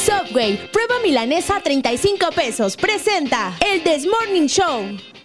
Subway, prueba milanesa a 35 pesos. Presenta el This Morning Show.